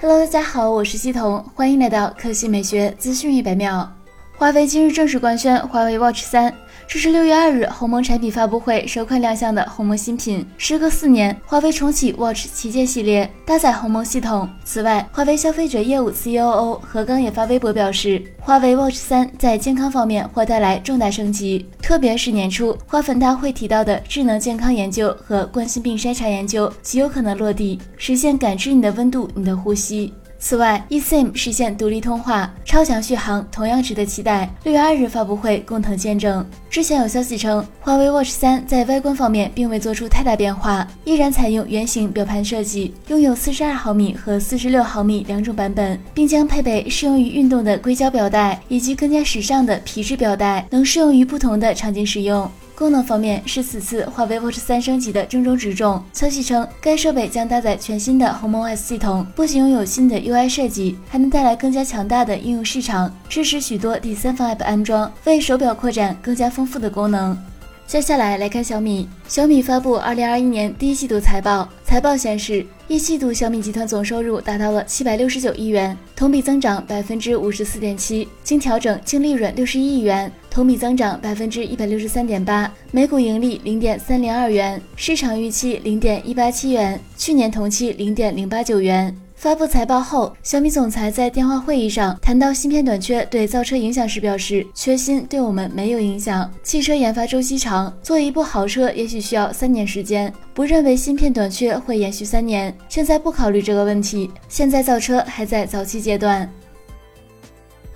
Hello，大家好，我是西彤，欢迎来到科技美学资讯一百秒。华为今日正式官宣华为 Watch 三。这是六月二日鸿蒙产品发布会首款亮相的鸿蒙新品。时隔四年，华为重启 Watch 旗舰系列，搭载鸿蒙系统。此外，华为消费者业务 COO 何刚也发微博表示，华为 Watch 三在健康方面或带来重大升级，特别是年初花粉大会提到的智能健康研究和冠心病筛查研究极有可能落地，实现感知你的温度、你的呼吸。此外，eSIM 实现独立通话，超强续航同样值得期待。六月二日发布会共同见证。之前有消息称，华为 Watch 三在外观方面并未做出太大变化，依然采用圆形表盘设计，拥有四十二毫米和四十六毫米两种版本，并将配备适用于运动的硅胶表带以及更加时尚的皮质表带，能适用于不同的场景使用。功能方面是此次华为 Watch 三升级的重中之重。消息称，该设备将搭载全新的鸿蒙 OS 系统，不仅拥有新的 UI 设计，还能带来更加强大的应用市场，支持许多第三方 App 安装，为手表扩展更加丰富的功能。接下来来看小米。小米发布二零二一年第一季度财报，财报显示，一季度小米集团总收入达到了七百六十九亿元，同比增长百分之五十四点七，经调整净利润六十一亿元，同比增长百分之一百六十三点八，每股盈利零点三零二元，市场预期零点一八七元，去年同期零点零八九元。发布财报后，小米总裁在电话会议上谈到芯片短缺对造车影响时表示：“缺芯对我们没有影响。汽车研发周期长，做一部好车也许需要三年时间，不认为芯片短缺会延续三年。现在不考虑这个问题，现在造车还在早期阶段。”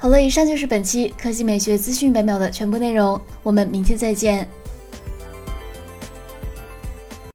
好了，以上就是本期科技美学资讯百秒的全部内容，我们明天再见。